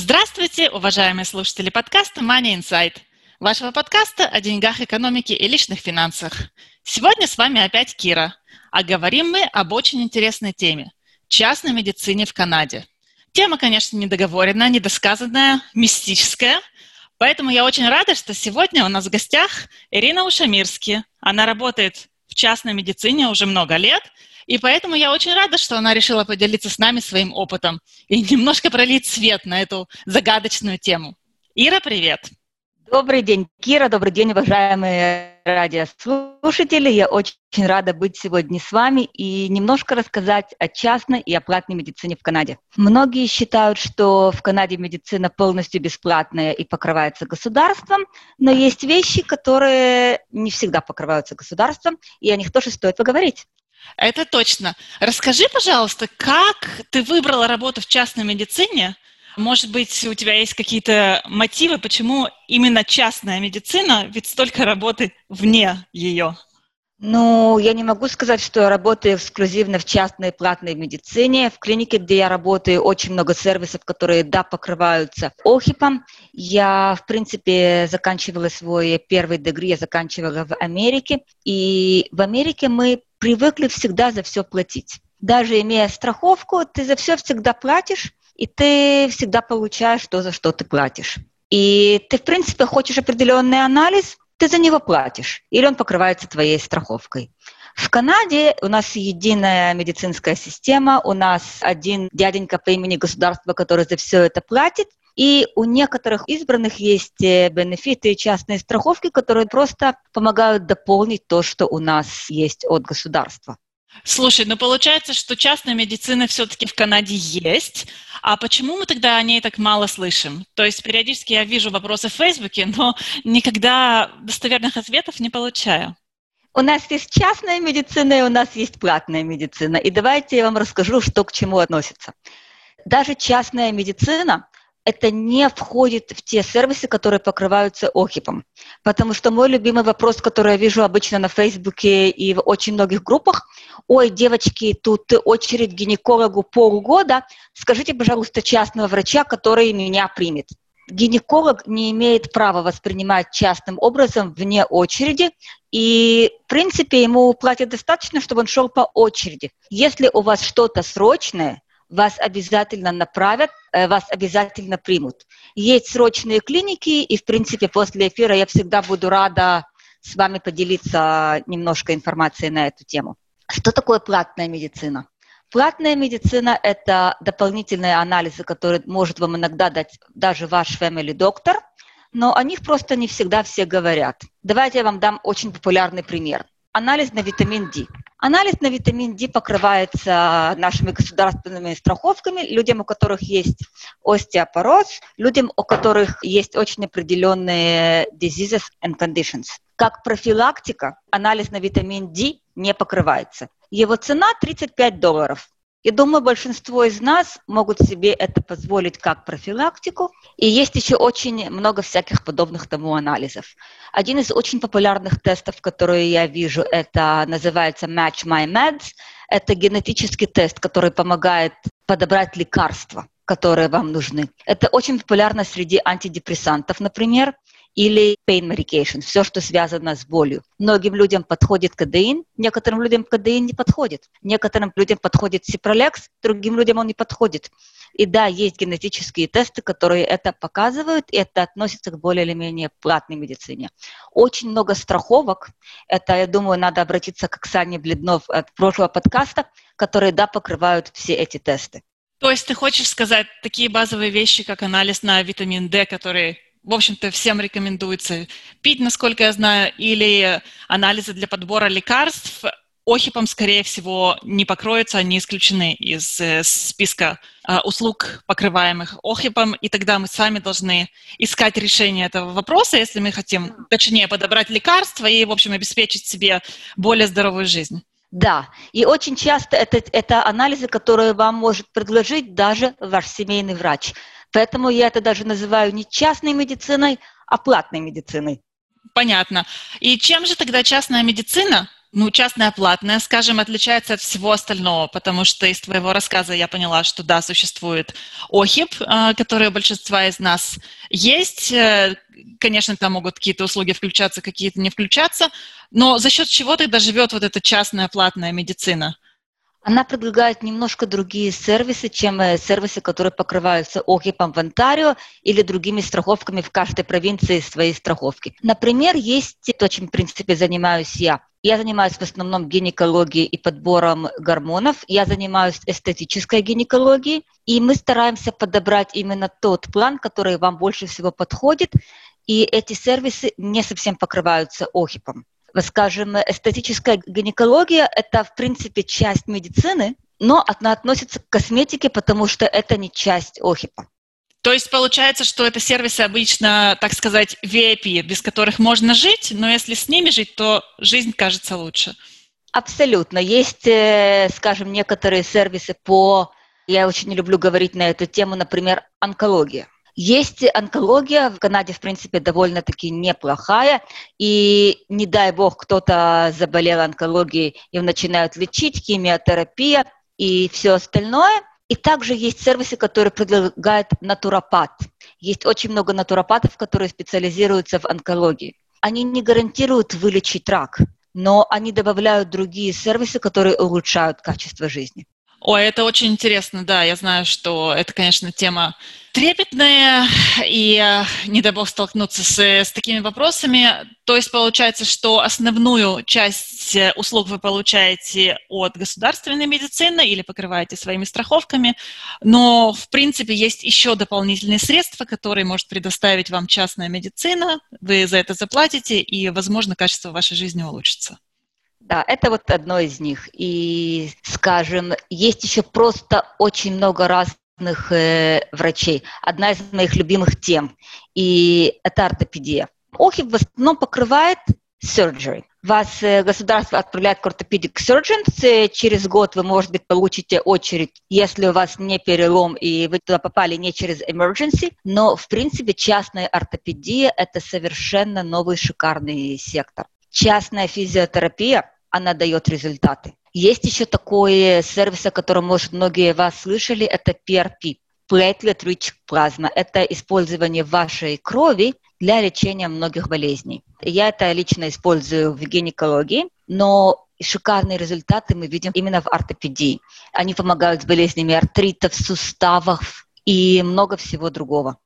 Здравствуйте, уважаемые слушатели подкаста Money Insight, вашего подкаста о деньгах, экономике и личных финансах. Сегодня с вами опять Кира, а говорим мы об очень интересной теме – частной медицине в Канаде. Тема, конечно, недоговоренная, недосказанная, мистическая, поэтому я очень рада, что сегодня у нас в гостях Ирина Ушамирски. Она работает в частной медицине уже много лет – и поэтому я очень рада, что она решила поделиться с нами своим опытом и немножко пролить свет на эту загадочную тему. Ира, привет! Добрый день, Кира, добрый день, уважаемые радиослушатели. Я очень рада быть сегодня с вами и немножко рассказать о частной и о платной медицине в Канаде. Многие считают, что в Канаде медицина полностью бесплатная и покрывается государством, но есть вещи, которые не всегда покрываются государством, и о них тоже стоит поговорить. Это точно. Расскажи, пожалуйста, как ты выбрала работу в частной медицине? Может быть, у тебя есть какие-то мотивы, почему именно частная медицина, ведь столько работы вне ее? Ну, я не могу сказать, что я работаю эксклюзивно в частной платной медицине. В клинике, где я работаю, очень много сервисов, которые, да, покрываются ОХИПом. Я, в принципе, заканчивала свой первый дегри, я заканчивала в Америке. И в Америке мы привыкли всегда за все платить. Даже имея страховку, ты за все всегда платишь, и ты всегда получаешь то, за что ты платишь. И ты, в принципе, хочешь определенный анализ, ты за него платишь, или он покрывается твоей страховкой. В Канаде у нас единая медицинская система, у нас один дяденька по имени государства, который за все это платит, и у некоторых избранных есть э, бенефиты частные страховки, которые просто помогают дополнить то, что у нас есть от государства. Слушай, ну получается, что частная медицина все-таки в Канаде есть, а почему мы тогда о ней так мало слышим? То есть периодически я вижу вопросы в Фейсбуке, но никогда достоверных ответов не получаю. У нас есть частная медицина и у нас есть платная медицина. И давайте я вам расскажу, что к чему относится. Даже частная медицина это не входит в те сервисы, которые покрываются ОХИПом. Потому что мой любимый вопрос, который я вижу обычно на Фейсбуке и в очень многих группах, ой, девочки, тут очередь к гинекологу полгода, скажите, пожалуйста, частного врача, который меня примет. Гинеколог не имеет права воспринимать частным образом вне очереди, и, в принципе, ему платят достаточно, чтобы он шел по очереди. Если у вас что-то срочное, вас обязательно направят, э, вас обязательно примут. Есть срочные клиники, и, в принципе, после эфира я всегда буду рада с вами поделиться немножко информацией на эту тему. Что такое платная медицина? Платная медицина – это дополнительные анализы, которые может вам иногда дать даже ваш family доктор, но о них просто не всегда все говорят. Давайте я вам дам очень популярный пример. Анализ на витамин D. Анализ на витамин D покрывается нашими государственными страховками людям, у которых есть остеопороз, людям, у которых есть очень определенные diseases and conditions. Как профилактика анализ на витамин D не покрывается. Его цена 35 долларов. И думаю, большинство из нас могут себе это позволить как профилактику. И есть еще очень много всяких подобных тому анализов. Один из очень популярных тестов, которые я вижу, это называется Match My Meds. Это генетический тест, который помогает подобрать лекарства которые вам нужны. Это очень популярно среди антидепрессантов, например или pain medication, все, что связано с болью. Многим людям подходит кадеин, некоторым людям кадеин не подходит. Некоторым людям подходит сипролекс, другим людям он не подходит. И да, есть генетические тесты, которые это показывают, и это относится к более или менее платной медицине. Очень много страховок, это, я думаю, надо обратиться к Оксане Бледнов от прошлого подкаста, которые, да, покрывают все эти тесты. То есть ты хочешь сказать такие базовые вещи, как анализ на витамин D, который в общем-то, всем рекомендуется пить, насколько я знаю, или анализы для подбора лекарств ОХИПом, скорее всего, не покроются, они исключены из э, списка э, услуг, покрываемых ОХИПом, и тогда мы сами должны искать решение этого вопроса, если мы хотим, точнее, подобрать лекарства и, в общем, обеспечить себе более здоровую жизнь. Да, и очень часто это, это анализы, которые вам может предложить даже ваш семейный врач. Поэтому я это даже называю не частной медициной, а платной медициной. Понятно. И чем же тогда частная медицина ну, частная платная, скажем, отличается от всего остального, потому что из твоего рассказа я поняла, что да, существует ОХИП, а, который у большинства из нас есть. Э, конечно, там могут какие-то услуги включаться, какие-то не включаться, но за счет чего тогда живет вот эта частная платная медицина? Она предлагает немножко другие сервисы, чем э, сервисы, которые покрываются ОХИПом в Онтарио или другими страховками в каждой провинции своей страховки. Например, есть то, чем, в принципе, занимаюсь я. Я занимаюсь в основном гинекологией и подбором гормонов. Я занимаюсь эстетической гинекологией. И мы стараемся подобрать именно тот план, который вам больше всего подходит. И эти сервисы не совсем покрываются ОХИПом. Скажем, эстетическая гинекология – это, в принципе, часть медицины, но она относится к косметике, потому что это не часть ОХИПа. То есть получается, что это сервисы обычно, так сказать, VIP, без которых можно жить, но если с ними жить, то жизнь кажется лучше. Абсолютно. Есть, э, скажем, некоторые сервисы по, я очень не люблю говорить на эту тему, например, онкология. Есть онкология, в Канаде, в принципе, довольно-таки неплохая, и не дай бог кто-то заболел онкологией, и начинают лечить, химиотерапия и все остальное – и также есть сервисы, которые предлагает натуропат. Есть очень много натуропатов, которые специализируются в онкологии. Они не гарантируют вылечить рак, но они добавляют другие сервисы, которые улучшают качество жизни. Ой, это очень интересно, да. Я знаю, что это, конечно, тема трепетная, и э, не дай бог столкнуться с, с такими вопросами. То есть получается, что основную часть э, услуг вы получаете от государственной медицины или покрываете своими страховками, но, в принципе, есть еще дополнительные средства, которые может предоставить вам частная медицина. Вы за это заплатите, и, возможно, качество вашей жизни улучшится. Да, это вот одно из них. И, скажем, есть еще просто очень много разных э, врачей. Одна из моих любимых тем, и это ортопедия. ОХИ в основном покрывает surgery. Вас э, государство отправляет к ортопедик surgeon, э, через год вы, может быть, получите очередь, если у вас не перелом и вы туда попали не через emergency, но, в принципе, частная ортопедия – это совершенно новый шикарный сектор. Частная физиотерапия она дает результаты. Есть еще такой сервис, о котором, может, многие вас слышали, это PRP, Platelet Rich Plasma. Это использование вашей крови для лечения многих болезней. Я это лично использую в гинекологии, но шикарные результаты мы видим именно в ортопедии. Они помогают с болезнями артритов, суставов и много всего другого.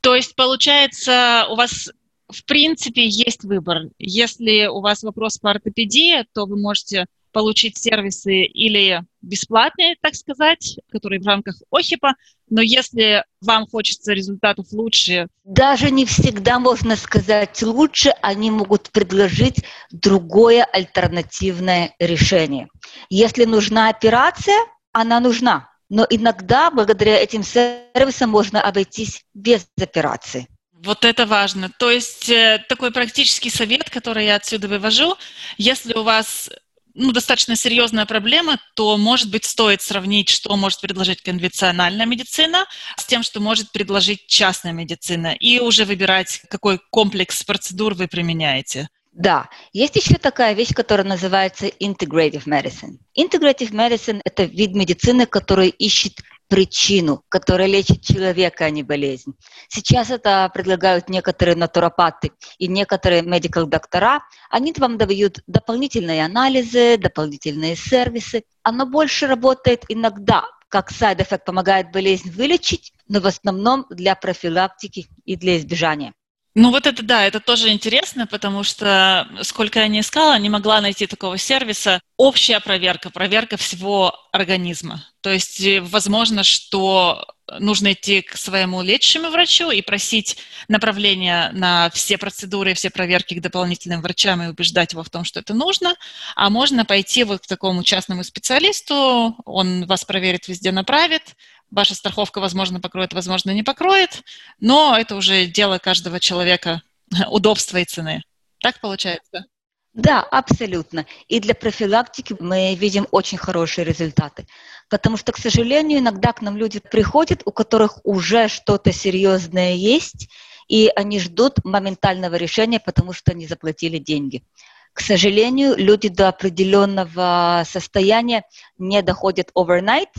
То есть, получается, у вас в принципе, есть выбор. Если у вас вопрос по ортопедии, то вы можете получить сервисы или бесплатные, так сказать, которые в рамках ОХИПа, но если вам хочется результатов лучше... Даже не всегда можно сказать лучше, они могут предложить другое альтернативное решение. Если нужна операция, она нужна, но иногда благодаря этим сервисам можно обойтись без операции. Вот это важно. То есть э, такой практический совет, который я отсюда вывожу, если у вас ну, достаточно серьезная проблема, то, может быть, стоит сравнить, что может предложить конвенциональная медицина с тем, что может предложить частная медицина, и уже выбирать, какой комплекс процедур вы применяете. Да, есть еще такая вещь, которая называется integrative medicine. Integrative medicine – это вид медицины, который ищет причину, которая лечит человека, а не болезнь. Сейчас это предлагают некоторые натуропаты и некоторые medical доктора. Они вам дают дополнительные анализы, дополнительные сервисы. Оно больше работает иногда как side effect помогает болезнь вылечить, но в основном для профилактики и для избежания. Ну вот это да, это тоже интересно, потому что сколько я не искала, не могла найти такого сервиса. Общая проверка, проверка всего организма. То есть э, возможно, что нужно идти к своему лечащему врачу и просить направления на все процедуры, все проверки к дополнительным врачам и убеждать его в том, что это нужно. А можно пойти вот к такому частному специалисту, он вас проверит, везде направит, ваша страховка, возможно, покроет, возможно, не покроет, но это уже дело каждого человека, удобства и цены. Так получается? Да, абсолютно. И для профилактики мы видим очень хорошие результаты. Потому что, к сожалению, иногда к нам люди приходят, у которых уже что-то серьезное есть, и они ждут моментального решения, потому что они заплатили деньги. К сожалению, люди до определенного состояния не доходят overnight,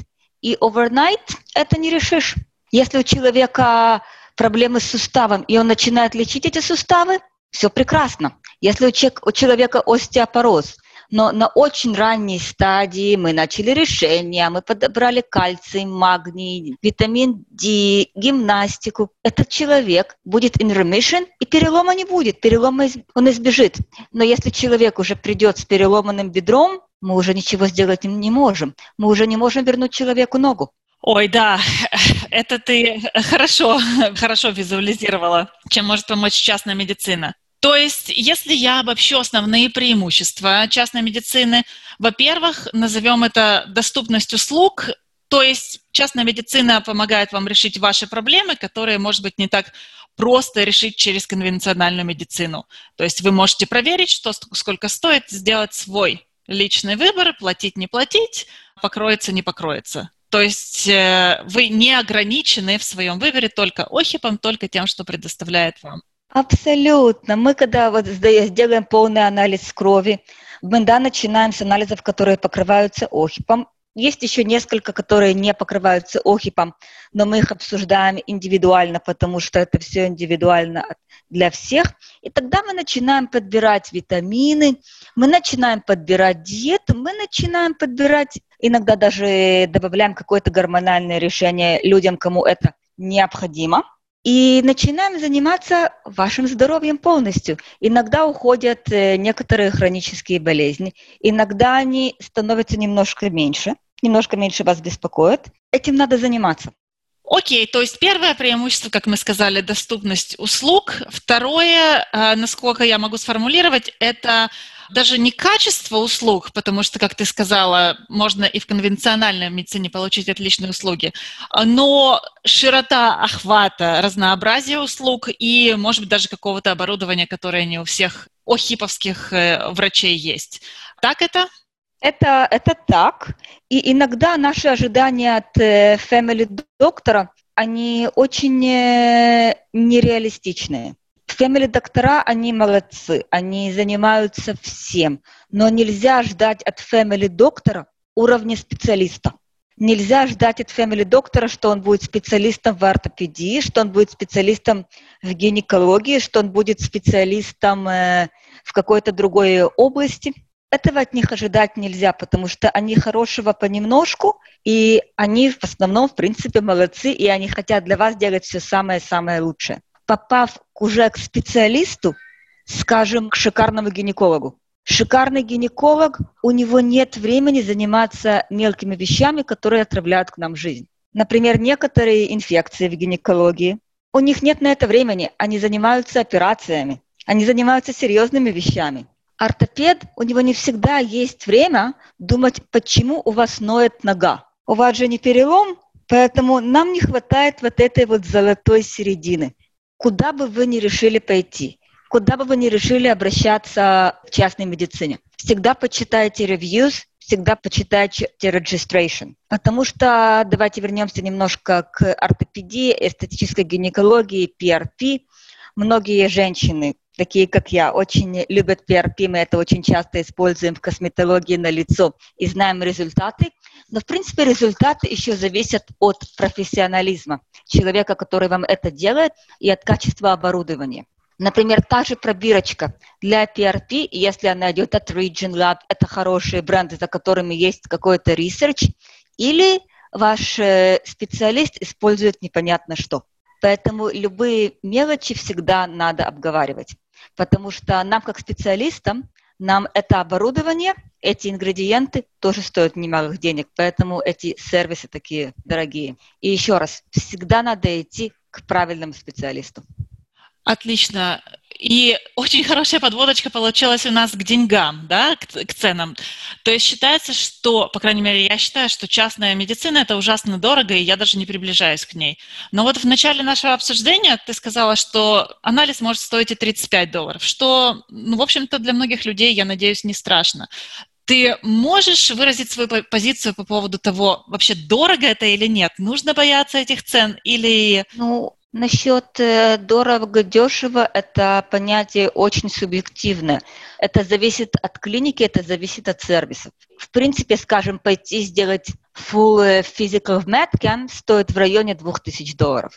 и overnight это не решишь. Если у человека проблемы с суставом, и он начинает лечить эти суставы, все прекрасно. Если у, человека, остеопороз, но на очень ранней стадии мы начали решение, мы подобрали кальций, магний, витамин D, гимнастику. Этот человек будет in remission, и перелома не будет, перелома он избежит. Но если человек уже придет с переломанным бедром, мы уже ничего сделать не можем. Мы уже не можем вернуть человеку ногу. Ой, да, это ты хорошо, хорошо визуализировала, чем может помочь частная медицина. То есть, если я обобщу основные преимущества частной медицины, во-первых, назовем это доступность услуг, то есть частная медицина помогает вам решить ваши проблемы, которые, может быть, не так просто решить через конвенциональную медицину. То есть вы можете проверить, что сколько стоит, сделать свой личный выбор, платить, не платить, покроется, не покроется. То есть э, вы не ограничены в своем выборе только ОХИПом, только тем, что предоставляет вам Абсолютно. Мы когда вот сделаем полный анализ крови, мы да, начинаем с анализов, которые покрываются ОХИПом. Есть еще несколько, которые не покрываются ОХИПом, но мы их обсуждаем индивидуально, потому что это все индивидуально для всех. И тогда мы начинаем подбирать витамины, мы начинаем подбирать диету, мы начинаем подбирать, иногда даже добавляем какое-то гормональное решение людям, кому это необходимо – и начинаем заниматься вашим здоровьем полностью. Иногда уходят э, некоторые хронические болезни, иногда они становятся немножко меньше, немножко меньше вас беспокоят. Этим надо заниматься. Окей, то есть первое преимущество, как мы сказали, доступность услуг. Второе, э, насколько я могу сформулировать, это даже не качество услуг, потому что, как ты сказала, можно и в конвенциональной медицине получить отличные услуги, но широта охвата, разнообразие услуг и, может быть, даже какого-то оборудования, которое не у всех охиповских э, врачей есть. Так это? Это, это так. И иногда наши ожидания от э, family доктора, они очень э, нереалистичные. Family доктора, они молодцы, они занимаются всем, но нельзя ждать от family доктора уровня специалиста. Нельзя ждать от family доктора, что он будет специалистом в ортопедии, что он будет специалистом в гинекологии, что он будет специалистом э, в какой-то другой области. Этого от них ожидать нельзя, потому что они хорошего понемножку, и они в основном, в принципе, молодцы, и они хотят для вас делать все самое-самое лучшее попав уже к специалисту, скажем, к шикарному гинекологу. Шикарный гинеколог, у него нет времени заниматься мелкими вещами, которые отравляют к нам жизнь. Например, некоторые инфекции в гинекологии. У них нет на это времени, они занимаются операциями, они занимаются серьезными вещами. Ортопед, у него не всегда есть время думать, почему у вас ноет нога. У вас же не перелом, поэтому нам не хватает вот этой вот золотой середины куда бы вы ни решили пойти, куда бы вы ни решили обращаться в частной медицине, всегда почитайте reviews, всегда почитайте registration. Потому что, давайте вернемся немножко к ортопедии, эстетической гинекологии, PRP. Многие женщины, такие как я, очень любят PRP, мы это очень часто используем в косметологии на лицо и знаем результаты. Но, в принципе, результаты еще зависят от профессионализма человека, который вам это делает, и от качества оборудования. Например, та же пробирочка для PRP, если она идет от Region Lab, это хорошие бренды, за которыми есть какой-то research, или ваш э, специалист использует непонятно что. Поэтому любые мелочи всегда надо обговаривать, потому что нам, как специалистам, нам это оборудование эти ингредиенты тоже стоят немалых денег, поэтому эти сервисы такие дорогие. И еще раз, всегда надо идти к правильному специалисту. Отлично. И очень хорошая подводочка получилась у нас к деньгам, да, к, к ценам. То есть считается, что, по крайней мере, я считаю, что частная медицина – это ужасно дорого, и я даже не приближаюсь к ней. Но вот в начале нашего обсуждения ты сказала, что анализ может стоить и 35 долларов, что, ну, в общем-то, для многих людей, я надеюсь, не страшно. Ты можешь выразить свою позицию по поводу того, вообще дорого это или нет? Нужно бояться этих цен или... Ну, Насчет э, дорого-дешево – это понятие очень субъективное. Это зависит от клиники, это зависит от сервисов. В принципе, скажем, пойти сделать full э, physical medcan стоит в районе 2000 долларов.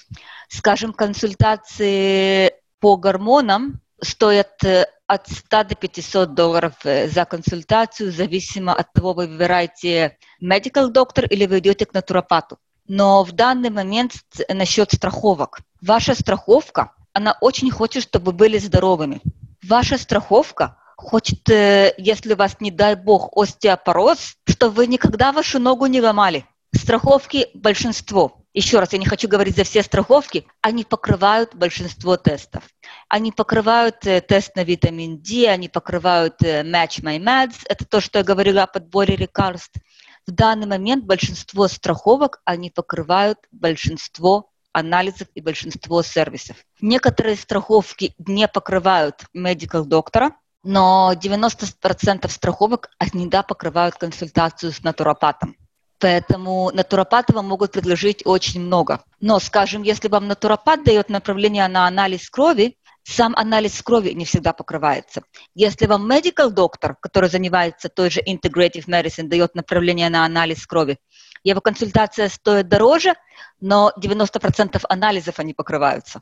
Скажем, консультации по гормонам стоят э, от 100 до 500 долларов за консультацию, зависимо от того, вы выбираете medical доктор или вы идете к натуропату. Но в данный момент насчет страховок. Ваша страховка, она очень хочет, чтобы были здоровыми. Ваша страховка хочет, э, если у вас, не дай бог, остеопороз, чтобы вы никогда вашу ногу не ломали. Страховки большинство. Еще раз, я не хочу говорить за все страховки, они покрывают большинство тестов. Они покрывают э, тест на витамин D, они покрывают э, Match My Meds, это то, что я говорила о подборе лекарств. В данный момент большинство страховок, они покрывают большинство анализов и большинство сервисов. Некоторые страховки не покрывают medical доктора, но 90% страховок они да покрывают консультацию с натуропатом. Поэтому натуропаты вам могут предложить очень много. Но, скажем, если вам натуропат дает направление на анализ крови, сам анализ крови не всегда покрывается. Если вам medical доктор, который занимается той же integrative medicine, дает направление на анализ крови, его консультация стоит дороже, но 90% анализов они покрываются.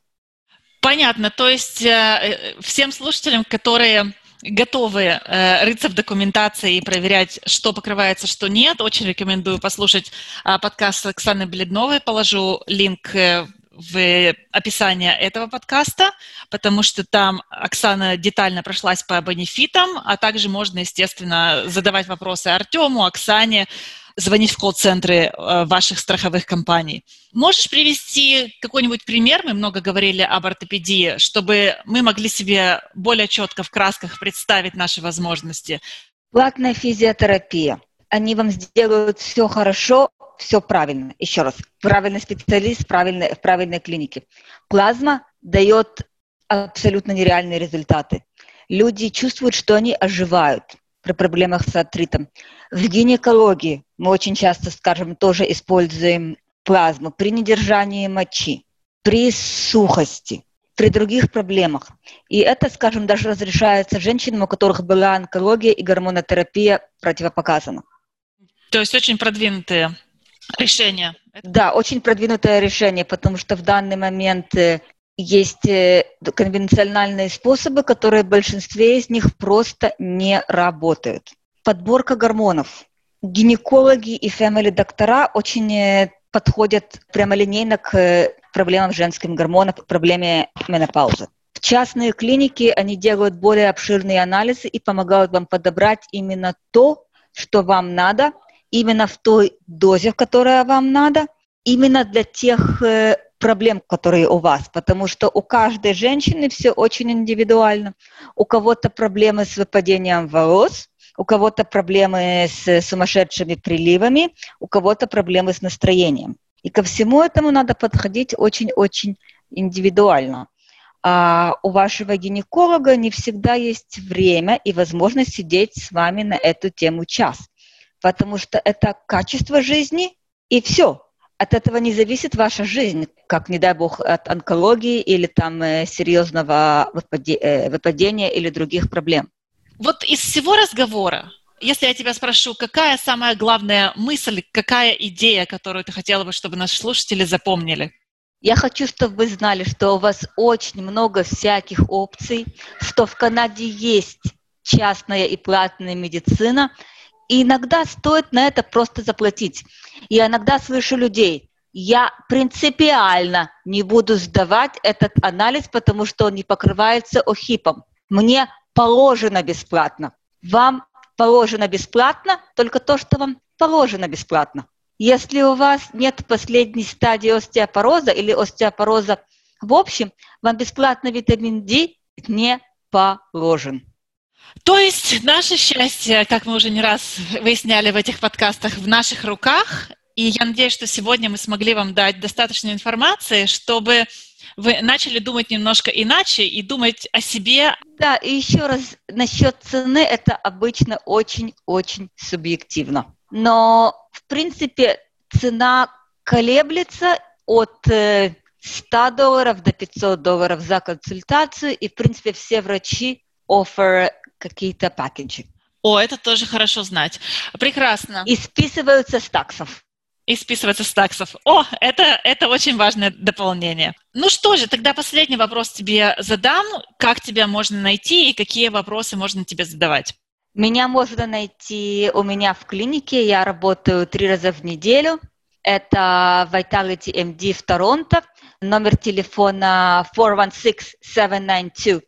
Понятно. То есть э, всем слушателям, которые готовы э, рыться в документации и проверять, что покрывается, что нет, очень рекомендую послушать э, подкаст Оксаны Бледновой. Положу линк э, в описание этого подкаста, потому что там Оксана детально прошлась по бенефитам, а также можно, естественно, задавать вопросы Артему, Оксане, звонить в колл-центры э, ваших страховых компаний. Можешь привести какой-нибудь пример? Мы много говорили об ортопедии, чтобы мы могли себе более четко в красках представить наши возможности. Платная физиотерапия. Они вам сделают все хорошо, все правильно. Еще раз, правильный специалист в правильной, в правильной клинике. Плазма дает абсолютно нереальные результаты. Люди чувствуют, что они оживают при проблемах с артритом. В гинекологии мы очень часто, скажем, тоже используем плазму при недержании мочи, при сухости, при других проблемах. И это, скажем, даже разрешается женщинам, у которых была онкология и гормонотерапия противопоказана. То есть очень продвинутые решение. Да, очень продвинутое решение, потому что в данный момент э, есть э, конвенциональные способы, которые в большинстве из них просто не работают. Подборка гормонов. Гинекологи и фэмили доктора очень э, подходят прямолинейно к проблемам женским гормонов, к проблеме менопаузы. В частные клиники они делают более обширные анализы и помогают вам подобрать именно то, что вам надо – именно в той дозе, в которой вам надо, именно для тех э, проблем, которые у вас, потому что у каждой женщины все очень индивидуально. У кого-то проблемы с выпадением волос, у кого-то проблемы с сумасшедшими приливами, у кого-то проблемы с настроением. И ко всему этому надо подходить очень-очень индивидуально. А у вашего гинеколога не всегда есть время и возможность сидеть с вами на эту тему час потому что это качество жизни, и все. От этого не зависит ваша жизнь, как, не дай бог, от онкологии или там э, серьезного э, выпадения или других проблем. Вот из всего разговора, если я тебя спрошу, какая самая главная мысль, какая идея, которую ты хотела бы, чтобы наши слушатели запомнили? Я хочу, чтобы вы знали, что у вас очень много всяких опций, что в Канаде есть частная и платная медицина, и иногда стоит на это просто заплатить. Я иногда слышу людей, я принципиально не буду сдавать этот анализ, потому что он не покрывается ОХИПом. Мне положено бесплатно. Вам положено бесплатно, только то, что вам положено бесплатно. Если у вас нет последней стадии остеопороза или остеопороза в общем, вам бесплатно витамин D не положен. То есть наше счастье, как мы уже не раз выясняли в этих подкастах, в наших руках. И я надеюсь, что сегодня мы смогли вам дать достаточно информации, чтобы вы начали думать немножко иначе и думать о себе. Да, и еще раз насчет цены, это обычно очень-очень субъективно. Но, в принципе, цена колеблется от 100 э, долларов до 500 долларов за консультацию, и, в принципе, все врачи offer какие-то пакеджи. О, это тоже хорошо знать. Прекрасно. И списываются с таксов. И списываются с таксов. О, это, это очень важное дополнение. Ну что же, тогда последний вопрос тебе задам. Как тебя можно найти и какие вопросы можно тебе задавать? Меня можно найти у меня в клинике. Я работаю три раза в неделю. Это Vitality MD в Торонто. Номер телефона 416-792-1100.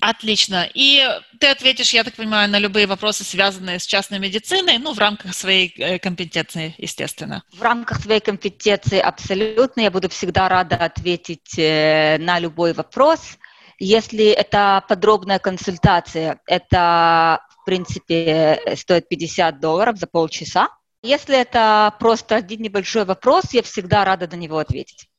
Отлично. И ты ответишь, я так понимаю, на любые вопросы, связанные с частной медициной, ну, в рамках своей э, компетенции, естественно. В рамках своей компетенции абсолютно. Я буду всегда рада ответить э, на любой вопрос. Если это подробная консультация, это, в принципе, стоит 50 долларов за полчаса. Если это просто один небольшой вопрос, я всегда рада на него ответить.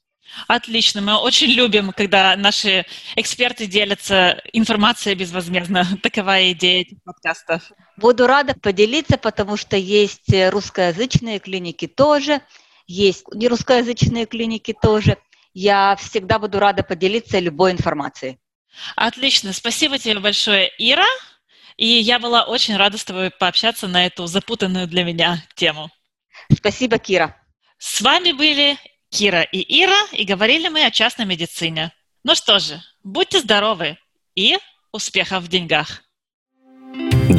Отлично. Мы очень любим, когда наши эксперты делятся информацией безвозмездно. Такова идея этих подкастов. Буду рада поделиться, потому что есть русскоязычные клиники тоже, есть нерусскоязычные клиники тоже. Я всегда буду рада поделиться любой информацией. Отлично. Спасибо тебе большое, Ира. И я была очень рада с тобой пообщаться на эту запутанную для меня тему. Спасибо, Кира. С вами были Кира и Ира, и говорили мы о частной медицине. Ну что же, будьте здоровы и успехов в деньгах!